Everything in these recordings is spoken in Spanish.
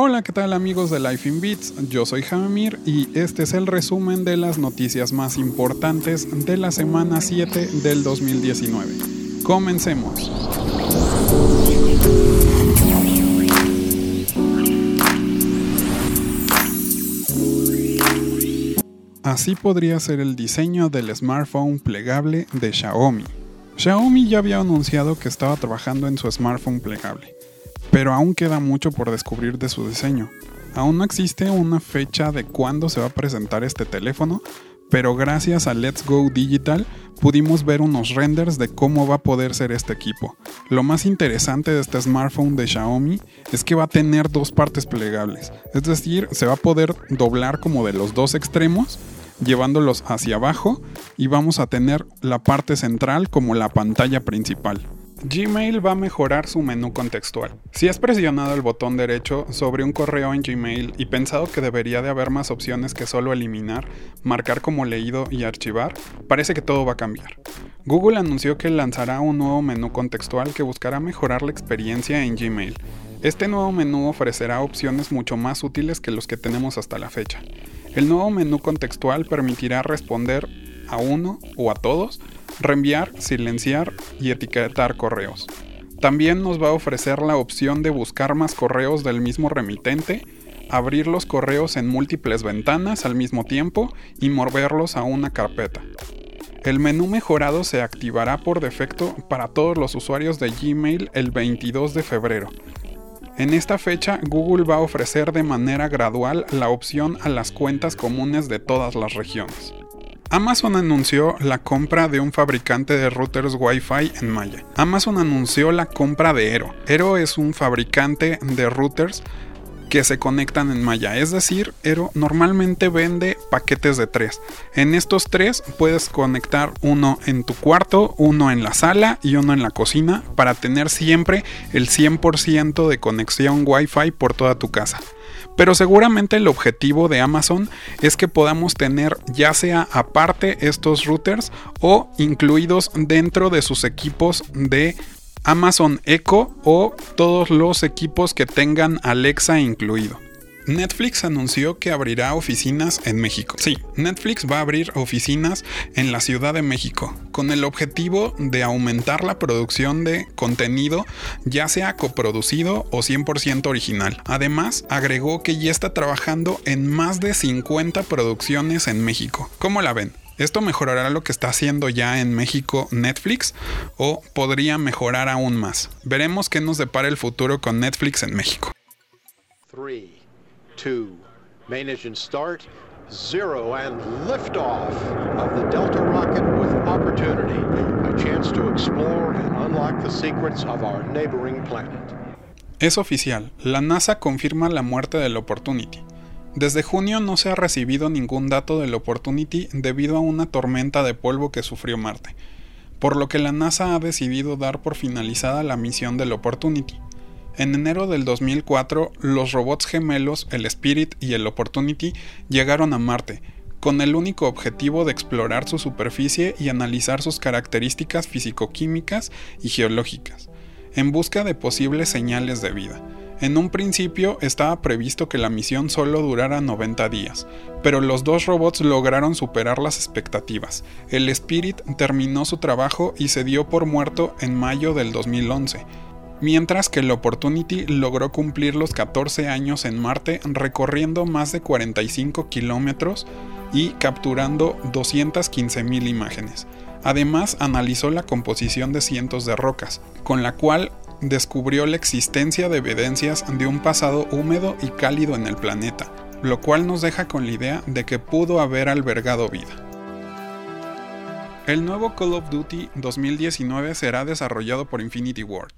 Hola, ¿qué tal amigos de Life in Beats? Yo soy Jamir y este es el resumen de las noticias más importantes de la semana 7 del 2019. Comencemos. Así podría ser el diseño del smartphone plegable de Xiaomi. Xiaomi ya había anunciado que estaba trabajando en su smartphone plegable pero aún queda mucho por descubrir de su diseño. Aún no existe una fecha de cuándo se va a presentar este teléfono, pero gracias a Let's Go Digital pudimos ver unos renders de cómo va a poder ser este equipo. Lo más interesante de este smartphone de Xiaomi es que va a tener dos partes plegables, es decir, se va a poder doblar como de los dos extremos llevándolos hacia abajo y vamos a tener la parte central como la pantalla principal. Gmail va a mejorar su menú contextual. Si has presionado el botón derecho sobre un correo en Gmail y pensado que debería de haber más opciones que solo eliminar, marcar como leído y archivar, parece que todo va a cambiar. Google anunció que lanzará un nuevo menú contextual que buscará mejorar la experiencia en Gmail. Este nuevo menú ofrecerá opciones mucho más útiles que los que tenemos hasta la fecha. El nuevo menú contextual permitirá responder a uno o a todos reenviar, silenciar y etiquetar correos. También nos va a ofrecer la opción de buscar más correos del mismo remitente, abrir los correos en múltiples ventanas al mismo tiempo y moverlos a una carpeta. El menú mejorado se activará por defecto para todos los usuarios de Gmail el 22 de febrero. En esta fecha, Google va a ofrecer de manera gradual la opción a las cuentas comunes de todas las regiones. Amazon anunció la compra de un fabricante de routers Wi-Fi en Maya. Amazon anunció la compra de Ero. Ero es un fabricante de routers que se conectan en Maya. Es decir, Ero normalmente vende paquetes de tres. En estos tres puedes conectar uno en tu cuarto, uno en la sala y uno en la cocina para tener siempre el 100% de conexión Wi-Fi por toda tu casa. Pero seguramente el objetivo de Amazon es que podamos tener ya sea aparte estos routers o incluidos dentro de sus equipos de Amazon Echo o todos los equipos que tengan Alexa incluido. Netflix anunció que abrirá oficinas en México. Sí, Netflix va a abrir oficinas en la Ciudad de México con el objetivo de aumentar la producción de contenido ya sea coproducido o 100% original. Además, agregó que ya está trabajando en más de 50 producciones en México. ¿Cómo la ven? ¿Esto mejorará lo que está haciendo ya en México Netflix o podría mejorar aún más? Veremos qué nos depara el futuro con Netflix en México. Two, main engine start, zero, and liftoff of the Delta rocket with opportunity, a chance to explore and unlock the secrets of our neighboring planet. Es oficial, la NASA confirma la muerte del Opportunity. Desde junio no se ha recibido ningún dato del Opportunity debido a una tormenta de polvo que sufrió Marte, por lo que la NASA ha decidido dar por finalizada la misión del Opportunity. En enero del 2004, los robots gemelos, el Spirit y el Opportunity, llegaron a Marte, con el único objetivo de explorar su superficie y analizar sus características físico-químicas y geológicas, en busca de posibles señales de vida. En un principio estaba previsto que la misión solo durara 90 días, pero los dos robots lograron superar las expectativas. El Spirit terminó su trabajo y se dio por muerto en mayo del 2011, mientras que el Opportunity logró cumplir los 14 años en Marte recorriendo más de 45 kilómetros y capturando 215.000 imágenes. Además, analizó la composición de cientos de rocas, con la cual descubrió la existencia de evidencias de un pasado húmedo y cálido en el planeta, lo cual nos deja con la idea de que pudo haber albergado vida. El nuevo Call of Duty 2019 será desarrollado por Infinity Ward,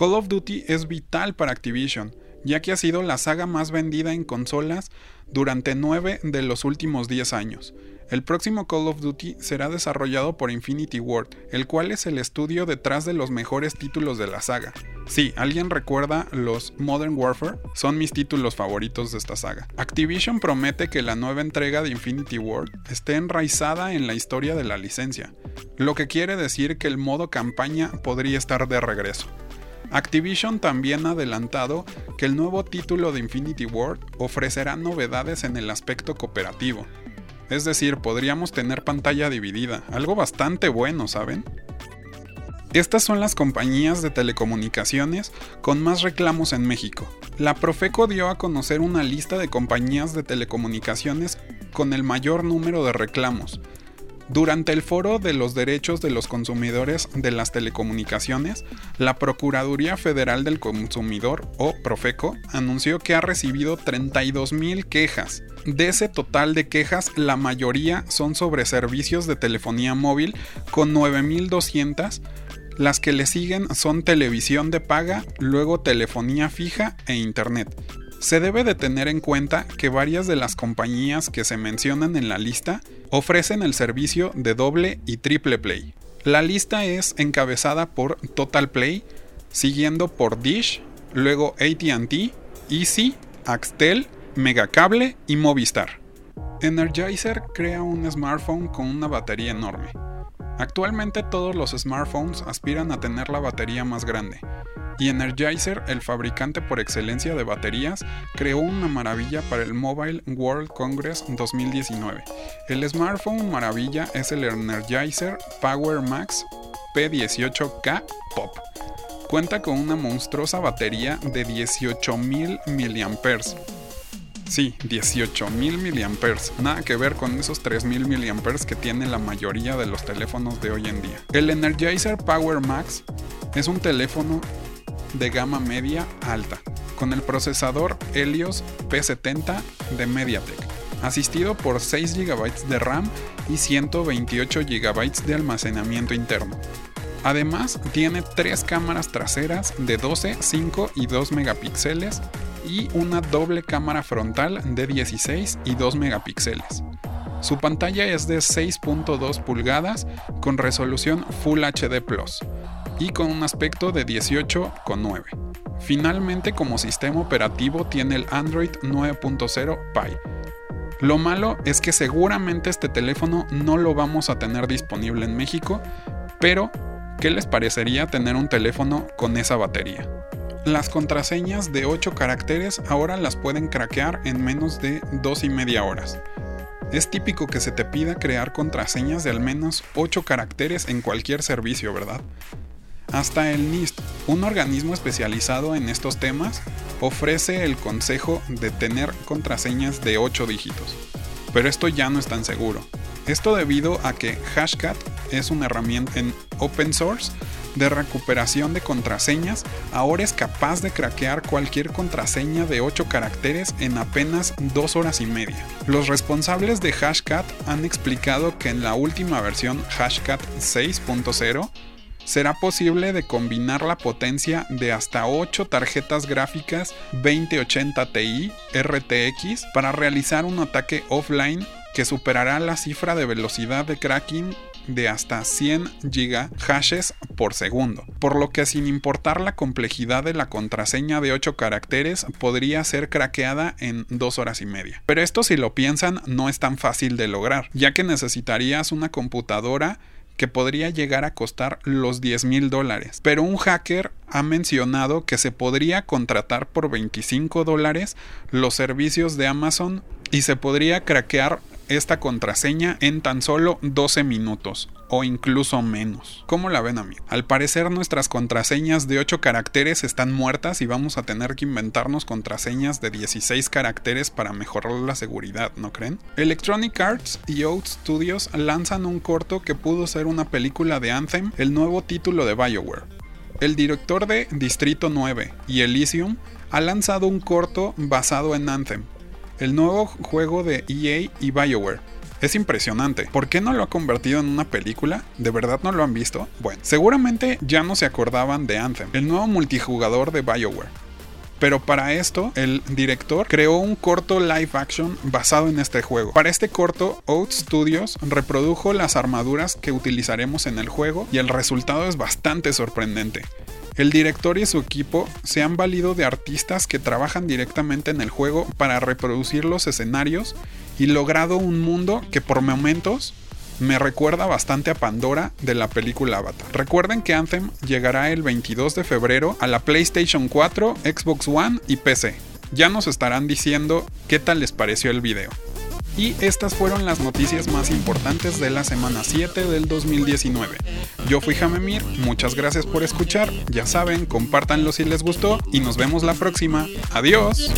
Call of Duty es vital para Activision, ya que ha sido la saga más vendida en consolas durante 9 de los últimos 10 años. El próximo Call of Duty será desarrollado por Infinity Ward, el cual es el estudio detrás de los mejores títulos de la saga. Si ¿alguien recuerda los Modern Warfare? Son mis títulos favoritos de esta saga. Activision promete que la nueva entrega de Infinity Ward esté enraizada en la historia de la licencia, lo que quiere decir que el modo campaña podría estar de regreso. Activision también ha adelantado que el nuevo título de Infinity Ward ofrecerá novedades en el aspecto cooperativo. Es decir, podríamos tener pantalla dividida, algo bastante bueno, ¿saben? Estas son las compañías de telecomunicaciones con más reclamos en México. La Profeco dio a conocer una lista de compañías de telecomunicaciones con el mayor número de reclamos, durante el foro de los derechos de los consumidores de las telecomunicaciones, la Procuraduría Federal del Consumidor, o Profeco, anunció que ha recibido 32.000 quejas. De ese total de quejas, la mayoría son sobre servicios de telefonía móvil, con 9.200, las que le siguen son televisión de paga, luego telefonía fija e internet. Se debe de tener en cuenta que varias de las compañías que se mencionan en la lista ofrecen el servicio de doble y triple play. La lista es encabezada por Total Play, siguiendo por Dish, luego ATT, Easy, Axtel, Megacable y Movistar. Energizer crea un smartphone con una batería enorme. Actualmente todos los smartphones aspiran a tener la batería más grande, y Energizer, el fabricante por excelencia de baterías, creó una maravilla para el Mobile World Congress 2019. El smartphone maravilla es el Energizer Power Max P18K Pop. Cuenta con una monstruosa batería de 18.000 mAh. Sí, 18.000 mAh. Nada que ver con esos 3.000 mAh que tiene la mayoría de los teléfonos de hoy en día. El Energizer Power Max es un teléfono de gama media alta, con el procesador Helios P70 de MediaTek, asistido por 6 GB de RAM y 128 GB de almacenamiento interno. Además, tiene tres cámaras traseras de 12, 5 y 2 megapíxeles y una doble cámara frontal de 16 y 2 megapíxeles. Su pantalla es de 6.2 pulgadas con resolución Full HD Plus y con un aspecto de 18,9. Finalmente como sistema operativo tiene el Android 9.0 Pie. Lo malo es que seguramente este teléfono no lo vamos a tener disponible en México, pero ¿qué les parecería tener un teléfono con esa batería? Las contraseñas de 8 caracteres ahora las pueden craquear en menos de 2 y media horas. Es típico que se te pida crear contraseñas de al menos 8 caracteres en cualquier servicio, ¿verdad? Hasta el NIST, un organismo especializado en estos temas, ofrece el consejo de tener contraseñas de 8 dígitos. Pero esto ya no es tan seguro. Esto debido a que Hashcat es una herramienta en open source de recuperación de contraseñas, ahora es capaz de craquear cualquier contraseña de 8 caracteres en apenas 2 horas y media. Los responsables de Hashcat han explicado que en la última versión Hashcat 6.0 será posible de combinar la potencia de hasta 8 tarjetas gráficas 2080 Ti RTX para realizar un ataque offline que superará la cifra de velocidad de cracking de hasta 100 GHz por segundo, por lo que sin importar la complejidad de la contraseña de 8 caracteres podría ser craqueada en 2 horas y media. Pero esto si lo piensan no es tan fácil de lograr, ya que necesitarías una computadora que podría llegar a costar los 10 mil dólares. Pero un hacker ha mencionado que se podría contratar por 25 dólares los servicios de Amazon y se podría craquear esta contraseña en tan solo 12 minutos o incluso menos. ¿Cómo la ven a mí? Al parecer nuestras contraseñas de 8 caracteres están muertas y vamos a tener que inventarnos contraseñas de 16 caracteres para mejorar la seguridad, ¿no creen? Electronic Arts y Out Studios lanzan un corto que pudo ser una película de Anthem, el nuevo título de BioWare. El director de Distrito 9 y Elysium ha lanzado un corto basado en Anthem, el nuevo juego de EA y BioWare. Es impresionante. ¿Por qué no lo ha convertido en una película? ¿De verdad no lo han visto? Bueno, seguramente ya no se acordaban de Anthem, el nuevo multijugador de BioWare. Pero para esto, el director creó un corto live action basado en este juego. Para este corto, Out Studios reprodujo las armaduras que utilizaremos en el juego y el resultado es bastante sorprendente. El director y su equipo se han valido de artistas que trabajan directamente en el juego para reproducir los escenarios y logrado un mundo que por momentos Me recuerda bastante a Pandora de la película Avatar. Recuerden que Anthem llegará el 22 de febrero a la PlayStation 4, Xbox One y PC. Ya nos estarán diciendo qué tal les pareció el video. Y estas fueron las noticias más importantes de la semana 7 del 2019. Yo fui Jamemir, muchas gracias por escuchar, ya saben, compártanlo si les gustó y nos vemos la próxima. Adiós.